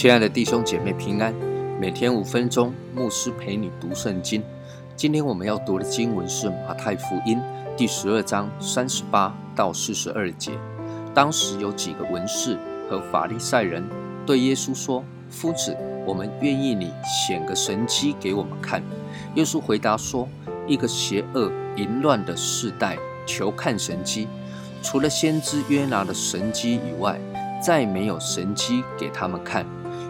亲爱的弟兄姐妹平安，每天五分钟，牧师陪你读圣经。今天我们要读的经文是马太福音第十二章三十八到四十二节。当时有几个文士和法利赛人对耶稣说：“夫子，我们愿意你显个神迹给我们看。”耶稣回答说：“一个邪恶淫乱的世代求看神迹，除了先知约拿的神迹以外，再没有神迹给他们看。”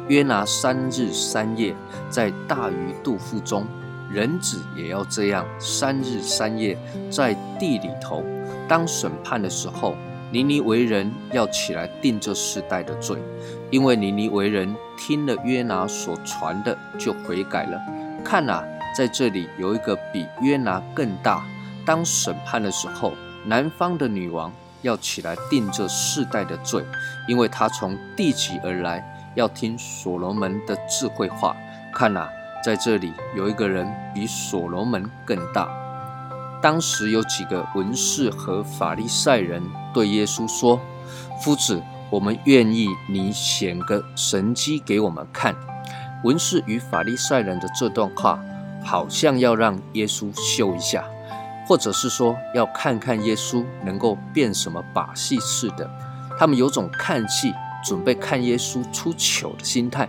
约拿三日三夜在大鱼肚腹中，人子也要这样三日三夜在地里头。当审判的时候，尼尼为人要起来定这世代的罪，因为尼尼为人听了约拿所传的就悔改了。看啊，在这里有一个比约拿更大。当审判的时候，南方的女王要起来定这世代的罪，因为她从地极而来。要听所罗门的智慧话。看呐，在这里有一个人比所罗门更大。当时有几个文士和法利赛人对耶稣说：“夫子，我们愿意你显个神迹给我们看。”文士与法利赛人的这段话，好像要让耶稣秀一下，或者是说要看看耶稣能够变什么把戏似的。他们有种看戏。准备看耶稣出糗的心态，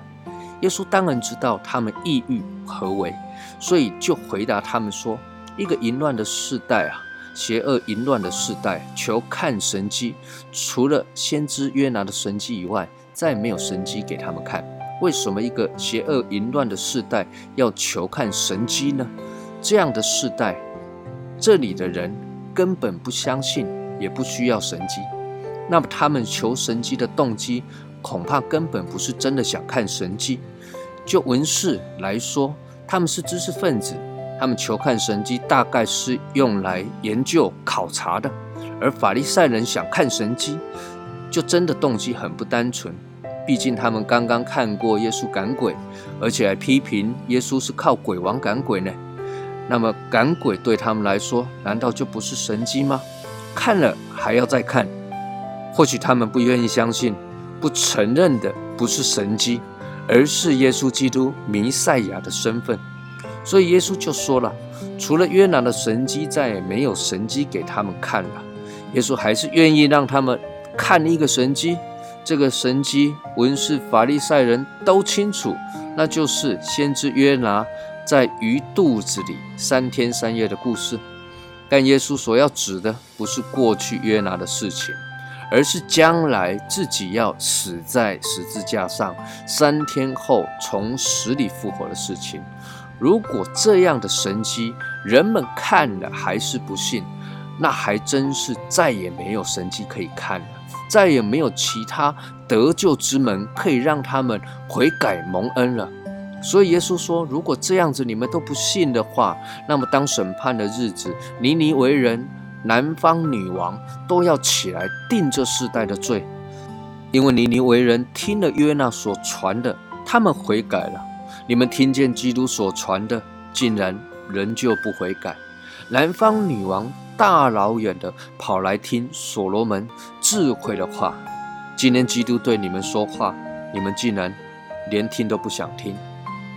耶稣当然知道他们意欲何为，所以就回答他们说：“一个淫乱的世代啊，邪恶淫乱的世代，求看神迹，除了先知约拿的神迹以外，再没有神迹给他们看。为什么一个邪恶淫乱的世代要求看神迹呢？这样的世代，这里的人根本不相信，也不需要神迹。”那么他们求神迹的动机，恐怕根本不是真的想看神迹。就文士来说，他们是知识分子，他们求看神迹，大概是用来研究考察的；而法利赛人想看神迹，就真的动机很不单纯。毕竟他们刚刚看过耶稣赶鬼，而且还批评耶稣是靠鬼王赶鬼呢。那么赶鬼对他们来说，难道就不是神迹吗？看了还要再看。或许他们不愿意相信，不承认的不是神迹，而是耶稣基督弥赛亚的身份。所以耶稣就说了：“除了约拿的神迹，再也没有神迹给他们看了。”耶稣还是愿意让他们看一个神迹。这个神迹，文士、法利赛人都清楚，那就是先知约拿在鱼肚子里三天三夜的故事。但耶稣所要指的，不是过去约拿的事情。而是将来自己要死在十字架上，三天后从死里复活的事情。如果这样的神迹人们看了还是不信，那还真是再也没有神迹可以看了，再也没有其他得救之门可以让他们悔改蒙恩了。所以耶稣说：“如果这样子你们都不信的话，那么当审判的日子，尼尼为人。”南方女王都要起来定这世代的罪，因为尼尼为人听了约纳所传的，他们悔改了。你们听见基督所传的，竟然仍旧不悔改。南方女王大老远的跑来听所罗门智慧的话，今天基督对你们说话，你们竟然连听都不想听。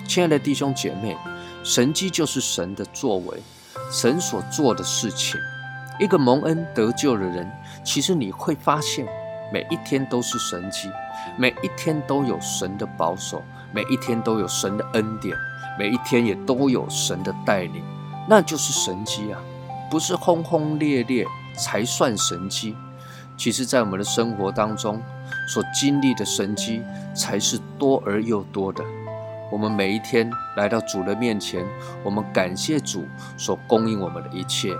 亲爱的弟兄姐妹，神迹就是神的作为，神所做的事情。一个蒙恩得救的人，其实你会发现，每一天都是神迹，每一天都有神的保守，每一天都有神的恩典，每一天也都有神的带领，那就是神迹啊！不是轰轰烈烈才算神迹，其实，在我们的生活当中所经历的神迹，才是多而又多的。我们每一天来到主的面前，我们感谢主所供应我们的一切。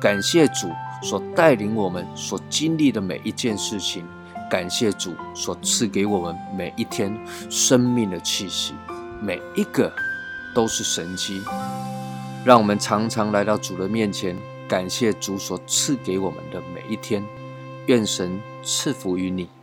感谢主所带领我们所经历的每一件事情，感谢主所赐给我们每一天生命的气息，每一个都是神迹。让我们常常来到主的面前，感谢主所赐给我们的每一天。愿神赐福于你。